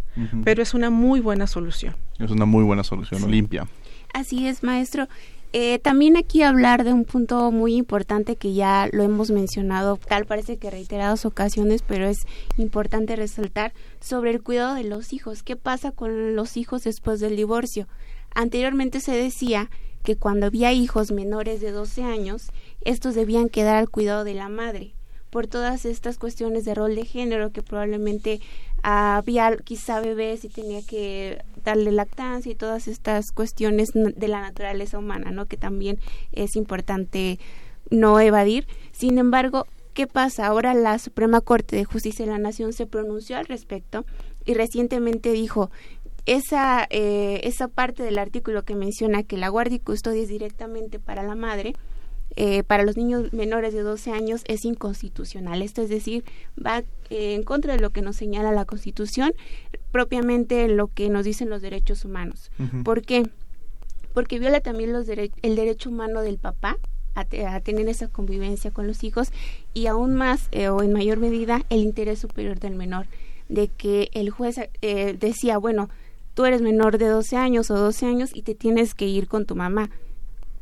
Pero es una muy buena solución. Es una muy buena solución, limpia. Así es, maestro. Eh, también aquí hablar de un punto muy importante que ya lo hemos mencionado, tal parece que reiteradas ocasiones, pero es importante resaltar sobre el cuidado de los hijos. ¿Qué pasa con los hijos después del divorcio? Anteriormente se decía que cuando había hijos menores de 12 años, estos debían quedar al cuidado de la madre por todas estas cuestiones de rol de género que probablemente había quizá bebés y tenía que darle lactancia y todas estas cuestiones de la naturaleza humana, ¿no? Que también es importante no evadir. Sin embargo, ¿qué pasa? Ahora la Suprema Corte de Justicia de la Nación se pronunció al respecto y recientemente dijo esa, eh, esa parte del artículo que menciona que la guardia y custodia es directamente para la madre, eh, para los niños menores de 12 años es inconstitucional. Esto es decir, va eh, en contra de lo que nos señala la Constitución, propiamente lo que nos dicen los derechos humanos. ¿Por qué? Porque viola también los el derecho humano del papá a, tener esa convivencia con los hijos y aún más eh, o en mayor medida el interés superior del menor, de que el juez decía, bueno, tú eres menor de 12 años o 12 años y te tienes que ir con tu mamá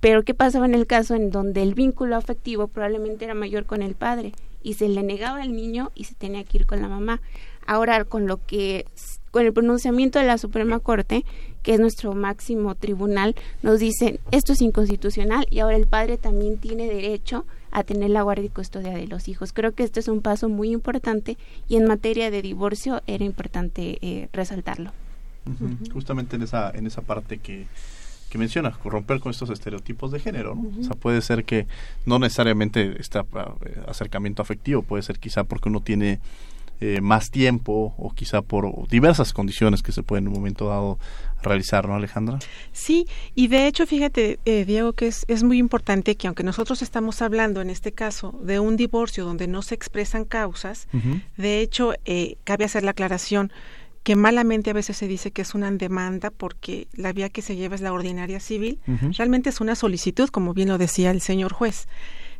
pero ¿qué pasaba en el caso en donde el vínculo afectivo probablemente era mayor con el padre y se le negaba al niño y se tenía que ir con la mamá? Ahora con lo que con el pronunciamiento de la Suprema Corte, que es nuestro máximo tribunal, nos dicen esto es inconstitucional y ahora el padre también tiene derecho a tener la guardia y custodia de los hijos. Creo que este es un paso muy importante y en materia de divorcio era importante eh, resaltarlo. Justamente en esa en esa parte que que mencionas, romper con estos estereotipos de género. ¿no? O sea, puede ser que no necesariamente este acercamiento afectivo, puede ser quizá porque uno tiene eh, más tiempo o quizá por diversas condiciones que se pueden en un momento dado realizar, ¿no, Alejandra? Sí, y de hecho, fíjate, eh, Diego, que es, es muy importante que aunque nosotros estamos hablando en este caso de un divorcio donde no se expresan causas, de hecho, eh, cabe hacer la aclaración que malamente a veces se dice que es una demanda porque la vía que se lleva es la ordinaria civil, realmente es una solicitud, como bien lo decía el señor juez.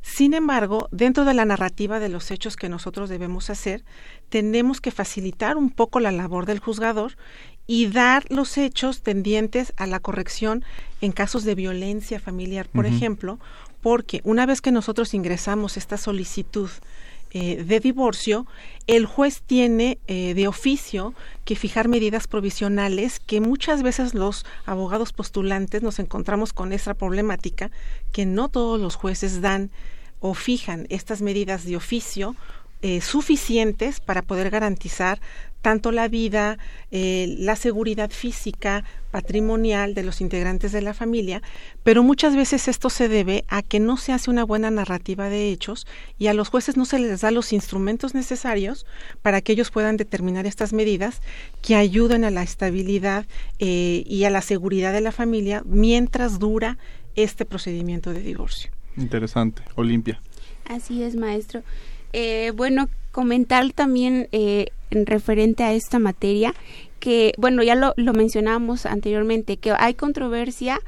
Sin embargo, dentro de la narrativa de los hechos que nosotros debemos hacer, tenemos que facilitar un poco la labor del juzgador y dar los hechos tendientes a la corrección en casos de violencia familiar, por ejemplo, porque una vez que nosotros ingresamos esta solicitud eh, de divorcio, el juez tiene eh, de oficio que fijar medidas provisionales que muchas veces los abogados postulantes nos encontramos con esta problemática que no todos los jueces dan o fijan estas medidas de oficio eh, suficientes para poder garantizar tanto la vida, eh, la seguridad física, patrimonial de los integrantes de la familia, pero muchas veces esto se debe a que no se hace una buena narrativa de hechos y a los jueces no se les da los instrumentos necesarios para que ellos puedan determinar estas medidas que ayuden a la estabilidad eh, y a la seguridad de la familia mientras dura este procedimiento de divorcio. Interesante. Olimpia. Así es, maestro. Eh, bueno, comentar también eh, en referente a esta materia que, bueno, ya lo, lo mencionamos anteriormente, que hay controversia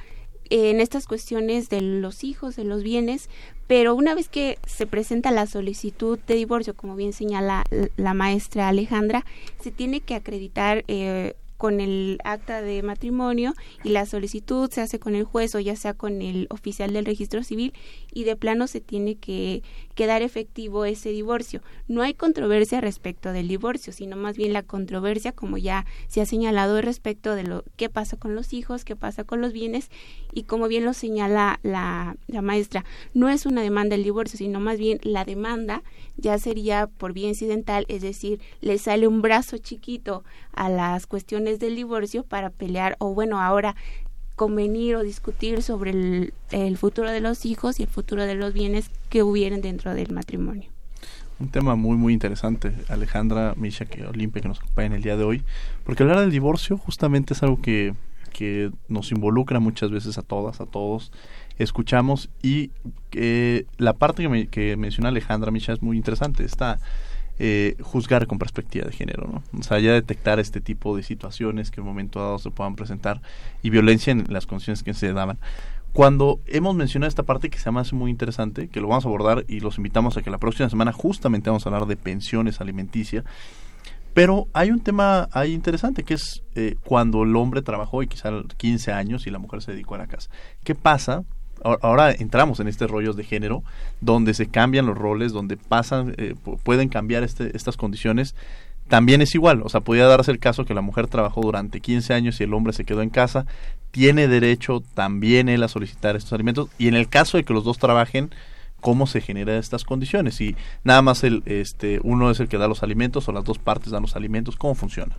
en estas cuestiones de los hijos, de los bienes, pero una vez que se presenta la solicitud de divorcio, como bien señala la maestra Alejandra, se tiene que acreditar eh, con el acta de matrimonio y la solicitud se hace con el juez o ya sea con el oficial del registro civil y de plano se tiene que quedar efectivo ese divorcio. No hay controversia respecto del divorcio, sino más bien la controversia, como ya se ha señalado, respecto de lo qué pasa con los hijos, qué pasa con los bienes y como bien lo señala la, la maestra, no es una demanda el divorcio, sino más bien la demanda ya sería por vía incidental, es decir, le sale un brazo chiquito a las cuestiones del divorcio para pelear o bueno, ahora convenir o discutir sobre el, futuro de los hijos y el futuro de los bienes que hubieran dentro del matrimonio. Un tema muy, muy interesante, Alejandra, Misha, que Olimpia, que nos acompaña en el día de hoy, porque hablar del divorcio justamente es algo que, que nos involucra muchas veces a todas, a todos, escuchamos y eh, la parte que, que menciona Alejandra Misha es muy interesante, está eh, juzgar con perspectiva de género, ¿no? O sea, ya detectar este tipo de situaciones que en un momento dado se puedan presentar y violencia en las condiciones que se daban. Cuando hemos mencionado esta parte que se me hace muy interesante, que lo vamos a abordar y los invitamos a que la próxima semana justamente vamos a hablar de pensiones alimenticia, pero hay un tema ahí interesante que es eh, cuando el hombre trabajó y quizá 15 años y la mujer se dedicó a la casa. ¿Qué pasa ahora entramos en este rollos de género, donde se cambian los roles, donde pasan, eh, pueden cambiar este, estas condiciones, también es igual. O sea, podría darse el caso que la mujer trabajó durante 15 años y el hombre se quedó en casa, tiene derecho también él a solicitar estos alimentos, y en el caso de que los dos trabajen, cómo se generan estas condiciones, si nada más el, este, uno es el que da los alimentos o las dos partes dan los alimentos, ¿cómo funciona?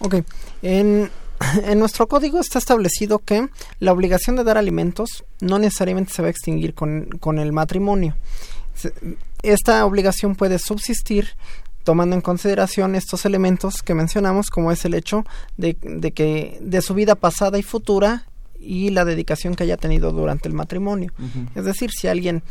Ok, en en nuestro código está establecido que la obligación de dar alimentos no necesariamente se va a extinguir con, el matrimonio. Esta obligación puede subsistir tomando en consideración estos elementos que mencionamos, como es el hecho de, que de su vida pasada y futura y la dedicación que haya tenido durante el matrimonio. Es decir, si alguien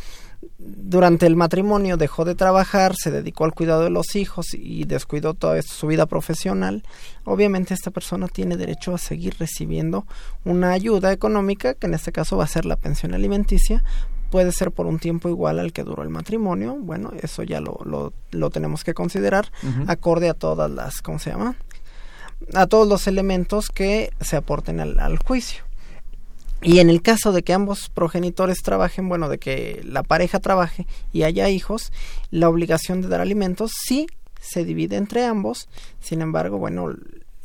durante el matrimonio dejó de trabajar, se dedicó al cuidado de los hijos y descuidó toda su vida profesional, obviamente esta persona tiene derecho a seguir recibiendo una ayuda económica, que en este caso va a ser la pensión alimenticia, puede ser por un tiempo igual al que duró el matrimonio, bueno, eso ya lo, lo, lo tenemos que considerar acorde a todas las, ¿cómo se llama? A todos los elementos que se aporten al juicio. Y en el caso de que ambos progenitores trabajen, bueno, de que la pareja trabaje y haya hijos, la obligación de dar alimentos sí se divide entre ambos. Sin embargo, bueno,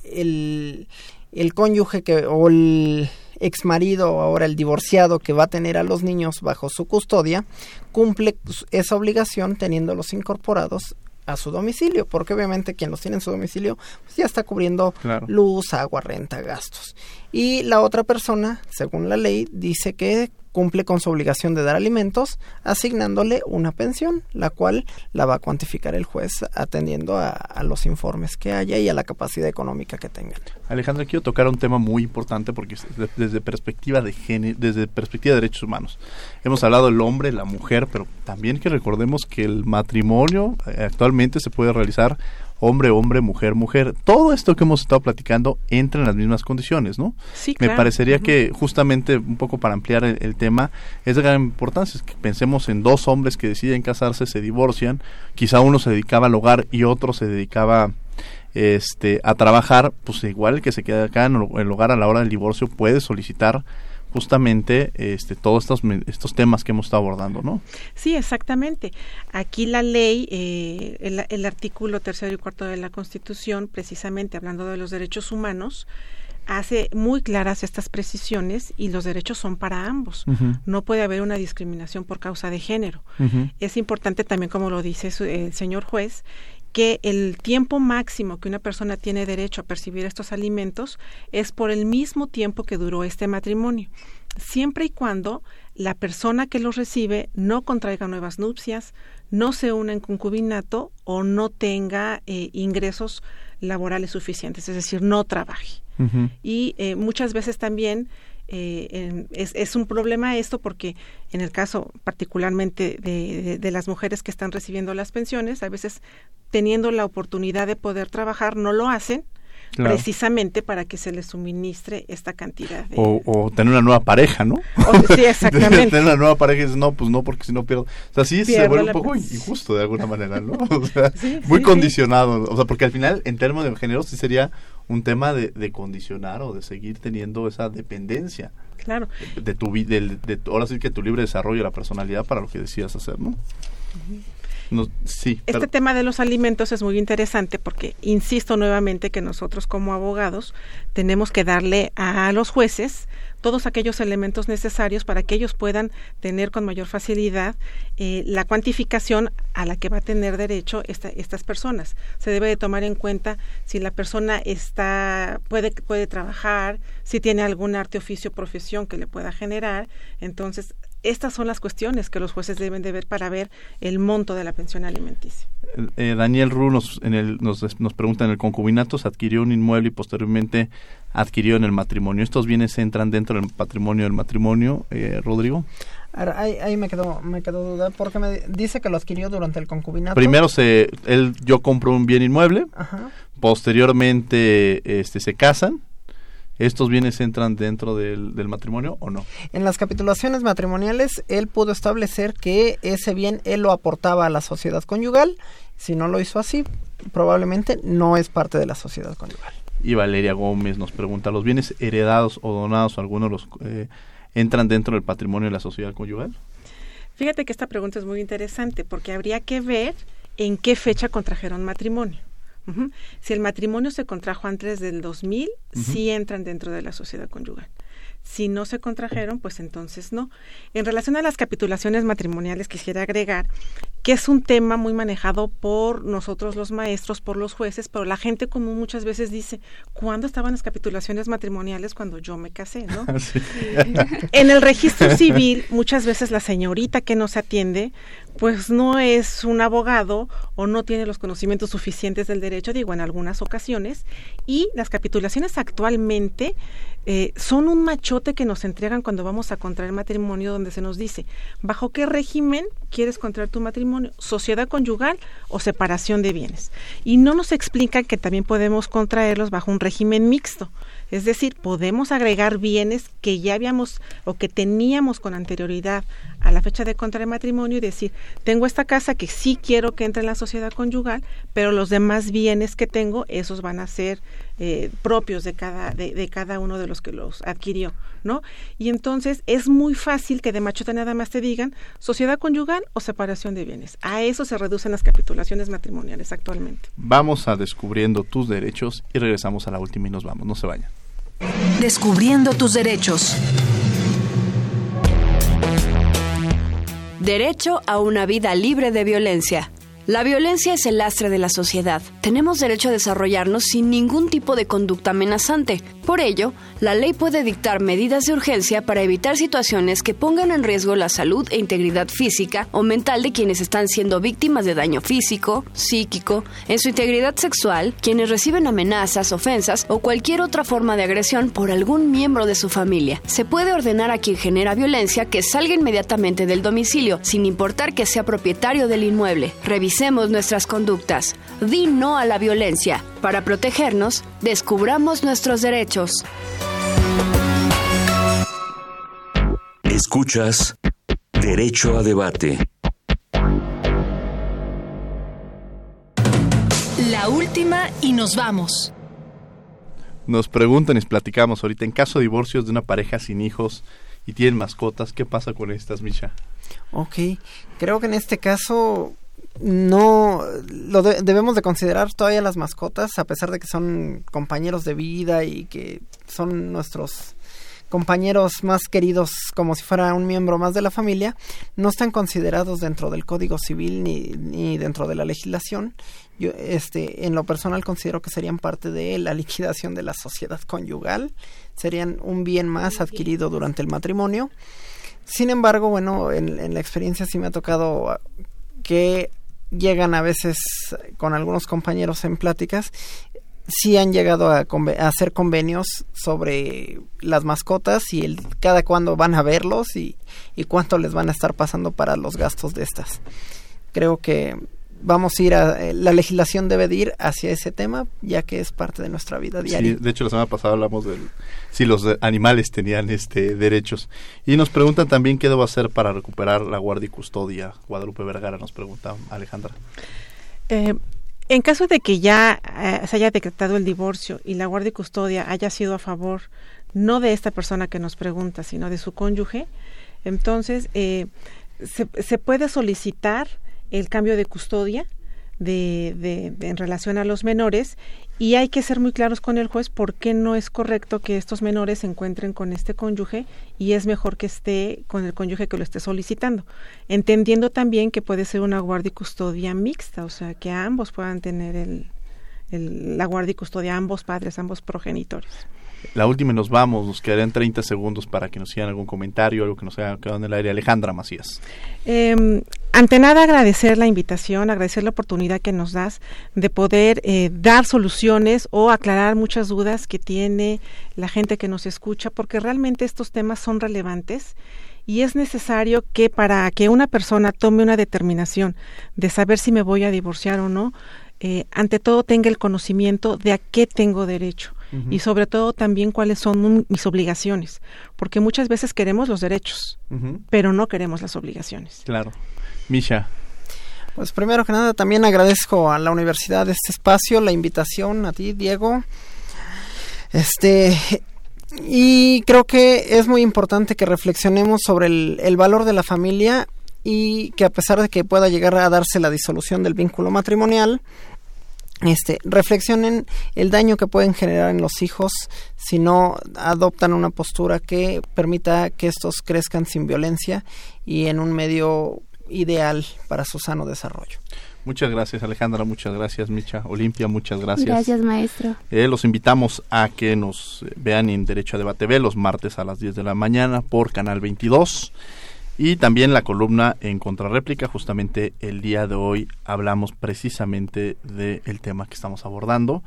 el, el cónyuge que o el ex marido ahora el divorciado que va a tener a los niños bajo su custodia cumple esa obligación teniéndolos incorporados a su domicilio, porque obviamente quien los tiene en su domicilio pues ya está cubriendo luz, agua, renta, gastos. Y la otra persona, según la ley, dice que cumple con su obligación de dar alimentos, asignándole una pensión, la cual la va a cuantificar el juez atendiendo a, los informes que haya y a la capacidad económica que tengan. Alejandra, quiero tocar un tema muy importante porque desde perspectiva de género, desde perspectiva de derechos humanos. Hemos hablado del hombre, la mujer, pero también que recordemos que el matrimonio eh, actualmente se puede realizar hombre, hombre, mujer, mujer. Todo esto que hemos estado platicando entra en las mismas condiciones, ¿no? Sí, Me parecería que justamente un poco para ampliar el, tema es de gran importancia. que pensemos en dos hombres que deciden casarse, se divorcian, quizá uno se dedicaba al hogar y otro se dedicaba este a trabajar, pues igual el que se queda acá en el hogar a la hora del divorcio puede solicitar justamente este, todos estos, estos temas que hemos estado abordando, ¿no? Sí, exactamente. Aquí la ley, eh, el, el, artículo tercero y cuarto de la Constitución, precisamente hablando de los derechos humanos, hace muy claras estas precisiones y los derechos son para ambos. No puede haber una discriminación por causa de género. Es importante también, como lo dice el señor juez, que el tiempo máximo que una persona tiene derecho a percibir estos alimentos es por el mismo tiempo que duró este matrimonio, siempre y cuando la persona que los recibe no contraiga nuevas nupcias, no se una en concubinato o no tenga eh, ingresos laborales suficientes, es decir, no trabaje. Y eh, muchas veces también eh, es, es, un problema esto porque en el caso particularmente de, las mujeres que están recibiendo las pensiones, a veces teniendo la oportunidad de poder trabajar, no lo hacen. precisamente para que se les suministre esta cantidad. De... O, tener una nueva pareja, ¿no? sí, exactamente. tener una nueva pareja y dices, no, pues no, porque si no pierdo. O sea, sí se vuelve un poco injusto de alguna manera, ¿no? O sea, muy condicionado. O sea, porque al final, en términos de género, sí sería un tema de, de, condicionar o de seguir teniendo esa dependencia. Claro. De, tu vida, de, ahora sí que tu libre desarrollo, la personalidad para lo que decías hacer, ¿no? no sí. Este tema de los alimentos es muy interesante porque insisto nuevamente que nosotros como abogados tenemos que darle a los jueces todos aquellos elementos necesarios para que ellos puedan tener con mayor facilidad eh, la cuantificación a la que va a tener derecho esta, estas personas. Se debe de tomar en cuenta si la persona está puede puede trabajar, si tiene algún arte, oficio, profesión que le pueda generar, entonces estas son las cuestiones que los jueces deben de ver para ver el monto de la pensión alimenticia. Eh, Daniel Ru nos, en el, nos, nos pregunta, en el concubinato se adquirió un inmueble y posteriormente adquirió en el matrimonio. ¿Estos bienes entran dentro del patrimonio del matrimonio, eh, Rodrigo? Ahí, ahí, me quedó me quedó duda porque me dice que lo adquirió durante el concubinato. Primero se él yo compro un bien inmueble, posteriormente este se casan ¿Estos bienes entran dentro del, matrimonio o no? En las capitulaciones matrimoniales, él pudo establecer que ese bien él lo aportaba a la sociedad conyugal. Si no lo hizo así, probablemente no es parte de la sociedad conyugal. Y Valeria Gómez nos pregunta, ¿los bienes heredados o donados o algunos los eh, entran dentro del patrimonio de la sociedad conyugal? Fíjate que esta pregunta es muy interesante porque habría que ver en qué fecha contrajeron matrimonio. Si el matrimonio se contrajo antes del 2000, sí entran dentro de la sociedad conyugal. Si no se contrajeron, pues entonces no. En relación a las capitulaciones matrimoniales, quisiera agregar que es un tema muy manejado por nosotros los maestros, por los jueces, pero la gente común muchas veces dice, ¿cuándo estaban las capitulaciones matrimoniales cuando yo me casé? ¿no? en el registro civil, muchas veces la señorita que nos atiende pues no es un abogado o no tiene los conocimientos suficientes del derecho, digo, en algunas ocasiones, y las capitulaciones actualmente eh, son un machote que nos entregan cuando vamos a contraer matrimonio, donde se nos dice, ¿bajo qué régimen quieres contraer tu matrimonio? ¿Sociedad conyugal o separación de bienes? Y no nos explican que también podemos contraerlos bajo un régimen mixto. Es decir, podemos agregar bienes que ya habíamos o que teníamos con anterioridad a la fecha de contraer matrimonio y decir, tengo esta casa que sí quiero que entre en la sociedad conyugal, pero los demás bienes que tengo, esos van a ser eh, propios de cada, de, cada uno de los que los adquirió, ¿no? Y entonces es muy fácil que de machota nada más te digan sociedad conyugal o separación de bienes. A eso se reducen las capitulaciones matrimoniales actualmente. Vamos a descubriendo tus derechos y regresamos a la última y nos vamos, no se vayan. Descubriendo tus derechos. Derecho a una vida libre de violencia. La violencia es el lastre de la sociedad. Tenemos derecho a desarrollarnos sin ningún tipo de conducta amenazante. Por ello, la ley puede dictar medidas de urgencia para evitar situaciones que pongan en riesgo la salud e integridad física o mental de quienes están siendo víctimas de daño físico, psíquico, en su integridad sexual, quienes reciben amenazas, ofensas o cualquier otra forma de agresión por algún miembro de su familia. Se puede ordenar a quien genera violencia que salga inmediatamente del domicilio, sin importar que sea propietario del inmueble. Revisemos nuestras conductas. Di no a la violencia. Para protegernos, descubramos nuestros derechos. Escuchas Derecho a Debate. La última y nos vamos. Nos preguntan y platicamos ahorita, en caso de divorcios de una pareja sin hijos y tienen mascotas, ¿qué pasa con estas, Misha? Ok, creo que en este caso no lo debemos de considerar todavía las mascotas a pesar de que son compañeros de vida y que son nuestros compañeros más queridos como si fuera un miembro más de la familia no están considerados dentro del código civil ni, ni dentro de la legislación. Yo este en lo personal considero que serían parte de la liquidación de la sociedad conyugal serían un bien más adquirido durante el matrimonio. Sin embargo bueno en, en la experiencia sí me ha tocado que llegan a veces con algunos compañeros en pláticas, sí han llegado a, hacer convenios sobre las mascotas y el cada cuándo van a verlos y, y cuánto les van a estar pasando para los gastos de estas. Creo que vamos a ir a eh, la legislación debe de ir hacia ese tema ya que es parte de nuestra vida diaria. Sí, de hecho la semana pasada hablamos de si los animales tenían este derechos y nos preguntan también qué debo hacer para recuperar la guardia y custodia. Guadalupe Vergara nos pregunta Alejandra. Eh, en caso de que ya eh, se haya decretado el divorcio y la guardia y custodia haya sido a favor no de esta persona que nos pregunta, sino de su cónyuge, entonces se, se puede solicitar el cambio de custodia de, de, en relación a los menores y hay que ser muy claros con el juez por qué no es correcto que estos menores se encuentren con este cónyuge y es mejor que esté con el cónyuge que lo esté solicitando, entendiendo también que puede ser una guardia y custodia mixta, o sea, que ambos puedan tener el, la guardia y custodia, ambos padres, ambos progenitores. La última y nos vamos, nos quedarían 30 segundos para que nos sigan algún comentario, algo que nos haya quedado en el aire. Alejandra Macías. Eh, ante nada agradecer la invitación, agradecer la oportunidad que nos das de poder eh, dar soluciones o aclarar muchas dudas que tiene la gente que nos escucha, porque realmente estos temas son relevantes y es necesario que para que una persona tome una determinación de saber si me voy a divorciar o no, eh, ante todo tenga el conocimiento de a qué tengo derecho y sobre todo también cuáles son mis obligaciones, porque muchas veces queremos los derechos, pero no queremos las obligaciones. Claro. Misha. Pues primero que nada también agradezco a la universidad este espacio, la invitación a ti, Diego. Este y creo que es muy importante que reflexionemos sobre el, el valor de la familia y que a pesar de que pueda llegar a darse la disolución del vínculo matrimonial, este, reflexionen el daño que pueden generar en los hijos si no adoptan una postura que permita que estos crezcan sin violencia y en un medio ideal para su sano desarrollo. Muchas gracias Alejandra, muchas gracias Micha, Olimpia, muchas gracias. Gracias maestro. Eh, los invitamos a que nos vean en Derecho a Debate B los martes a las 10 de la mañana por Canal 22. Y también la columna en contrarréplica, justamente el día de hoy hablamos precisamente del tema que estamos abordando.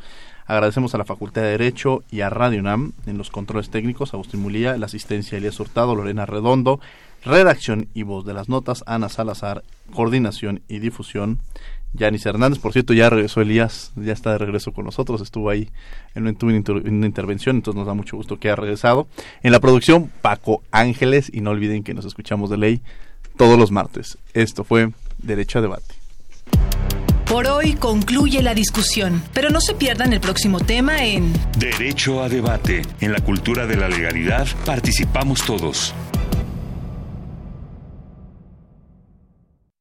Agradecemos a la Facultad de Derecho y a Radio UNAM en los controles técnicos, Agustín Mulía, la asistencia Elías Hurtado, Lorena Redondo, redacción y voz de las notas, Ana Salazar, coordinación y difusión, Yanis Hernández, por cierto, ya regresó Elías, ya está de regreso con nosotros, estuvo ahí en una, intervención, entonces nos da mucho gusto que haya regresado. En la producción, Paco Ángeles, y no olviden que nos escuchamos de ley todos los martes. Esto fue Derecho a Debate. Por hoy concluye la discusión, pero no se pierdan el próximo tema en Derecho a Debate. En la cultura de la legalidad participamos todos.